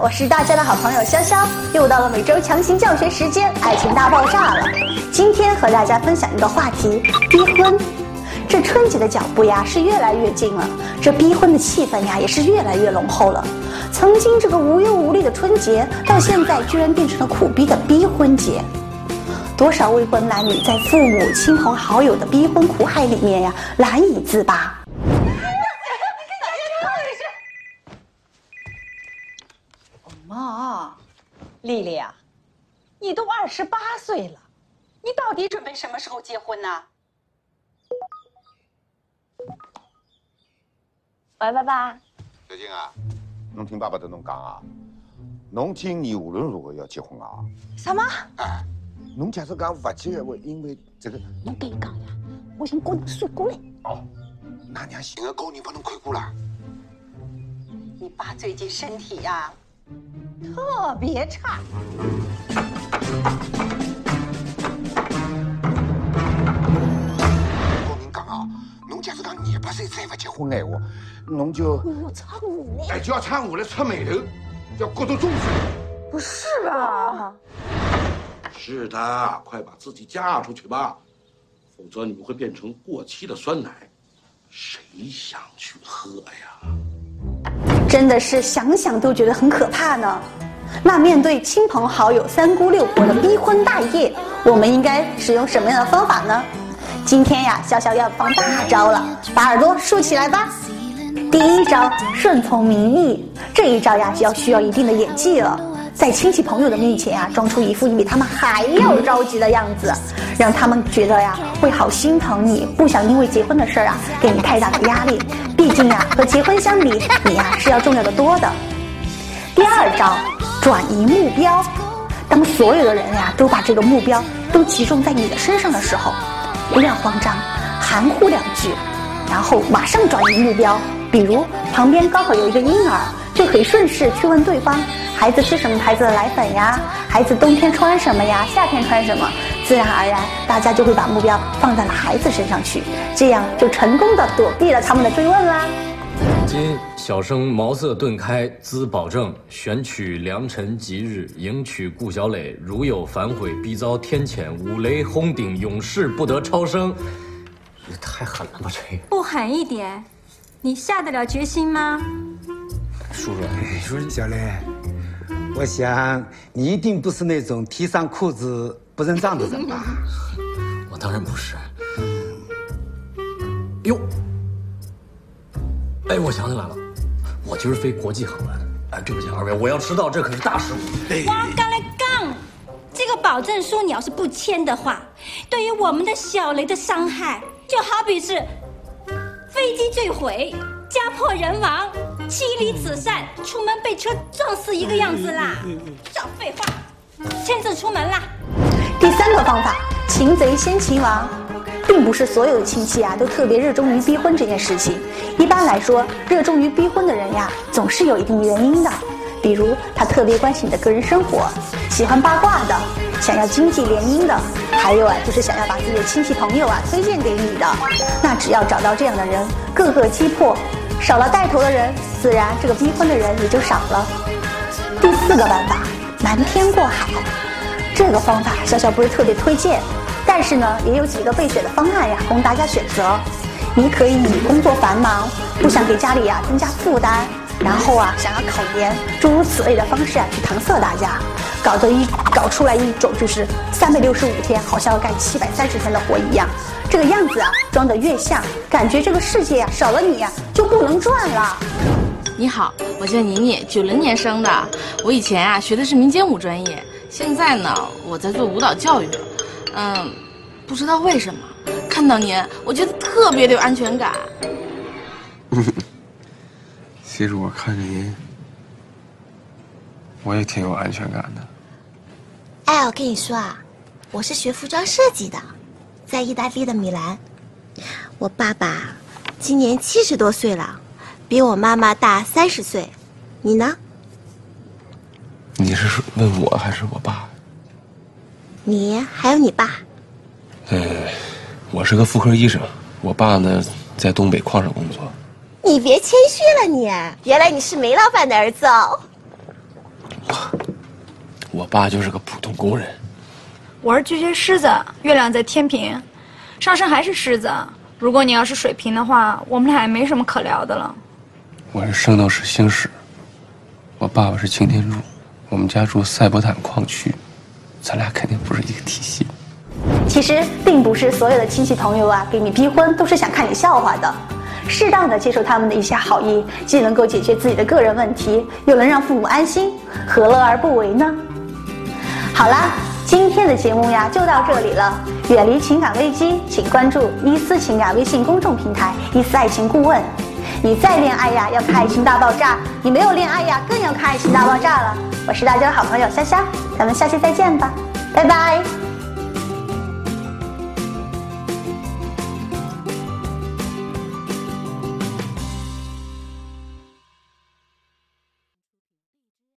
我是大家的好朋友潇潇，又到了每周强行教学时间，爱情大爆炸了。今天和大家分享一个话题：逼婚。这春节的脚步呀是越来越近了，这逼婚的气氛呀也是越来越浓厚了。曾经这个无忧无虑的春节，到现在居然变成了苦逼的逼婚节。多少未婚男女在父母亲朋好友的逼婚苦海里面呀难以自拔。妈，丽丽啊，你都二十八岁了，你到底准备什么时候结婚呢？喂，爸爸。小静啊，侬听爸爸跟侬讲啊，侬今年无论如何要结婚啊。什么？哎，侬假设讲不结的话，因为这个。侬跟伊讲呀，我寻高人算过来。哦，那娘寻个高人帮侬看过了。你爸最近身体呀，特别差。假使讲廿八岁再不结婚的话，侬就要差五年，哎，就要差五年出眉头，要过到终身。不是吧？是的，快把自己嫁出去吧，否则你们会变成过期的酸奶，谁想去喝呀？真的是想想都觉得很可怕呢。那面对亲朋好友、三姑六婆的逼婚大业，我们应该使用什么样的方法呢？今天呀，潇潇要放大招了，把耳朵竖起来吧。第一招，顺从民意。这一招呀，就要需要一定的演技了，在亲戚朋友的面前啊，装出一副你比他们还要着急的样子，让他们觉得呀，会好心疼你，不想因为结婚的事儿啊，给你太大的压力。毕竟呀，和结婚相比，你呀是要重要的多的。第二招，转移目标。当所有的人呀都把这个目标都集中在你的身上的时候。不要慌张，含糊两句，然后马上转移目标。比如旁边刚好有一个婴儿，就可以顺势去问对方：孩子吃什么牌子的奶粉呀？孩子冬天穿什么呀？夏天穿什么？自然而然，大家就会把目标放在了孩子身上去，这样就成功的躲避了他们的追问啦。今小生茅塞顿开，兹保证选取良辰吉日，迎娶顾小磊。如有反悔，必遭天谴，五雷轰顶，永世不得超生。也太狠了吧！这不狠一点，你下得了决心吗？叔叔，你说小磊，我想你一定不是那种提上裤子不认账的人吧？我当然不是。哟。哎，我想起来了，我今儿飞国际航班。哎，对不起二位，我要迟到，这可是大事。我刚来杠，这个保证书你要是不签的话，对于我们的小雷的伤害，就好比是飞机坠毁、家破人亡、妻离子散、出门被车撞死一个样子啦。少废话，签字出门啦。第三个方法，擒贼先擒王。并不是所有的亲戚啊都特别热衷于逼婚这件事情。一般来说，热衷于逼婚的人呀，总是有一定原因的。比如他特别关心你的个人生活，喜欢八卦的，想要经济联姻的，还有啊，就是想要把自己的亲戚朋友啊推荐给你的。那只要找到这样的人，各个击破，少了带头的人，自然这个逼婚的人也就少了。第四个办法，瞒天过海。这个方法，小小不是特别推荐。但是呢，也有几个备选的方案呀，供大家选择。你可以以工作繁忙，不想给家里呀增加负担，然后啊想要考研，诸如此类的方式啊去搪塞大家，搞得一搞出来一种就是三百六十五天好像要干七百三十天的活一样，这个样子啊装得越像，感觉这个世界啊少了你呀就不能转了。你好，我叫妮妮，九零年生的，我以前啊学的是民间舞专业，现在呢我在做舞蹈教育。嗯，不知道为什么看到您，我觉得特别的有安全感。其实我看着您，我也挺有安全感的。哎，我跟你说啊，我是学服装设计的，在意大利的米兰。我爸爸今年七十多岁了，比我妈妈大三十岁。你呢？你是问我还是我爸？你还有你爸？呃，我是个妇科医生，我爸呢在东北矿上工作。你别谦虚了，你原来你是煤老板的儿子哦。我爸就是个普通工人。我是巨蟹狮子，月亮在天平，上升还是狮子。如果你要是水瓶的话，我们俩也没什么可聊的了。我是圣斗士星矢，我爸爸是擎天柱，我们家住赛博坦矿区，咱俩肯定不是一个体系。其实并不是所有的亲戚朋友啊给你逼婚都是想看你笑话的，适当的接受他们的一些好意，既能够解决自己的个人问题，又能让父母安心，何乐而不为呢？好啦，今天的节目呀就到这里了。远离情感危机，请关注伊思情感微信公众平台“伊思爱情顾问”。你再恋爱呀，要看《爱情大爆炸》；你没有恋爱呀，更要看《爱情大爆炸》了。我是大家的好朋友潇潇，咱们下期再见吧，拜拜。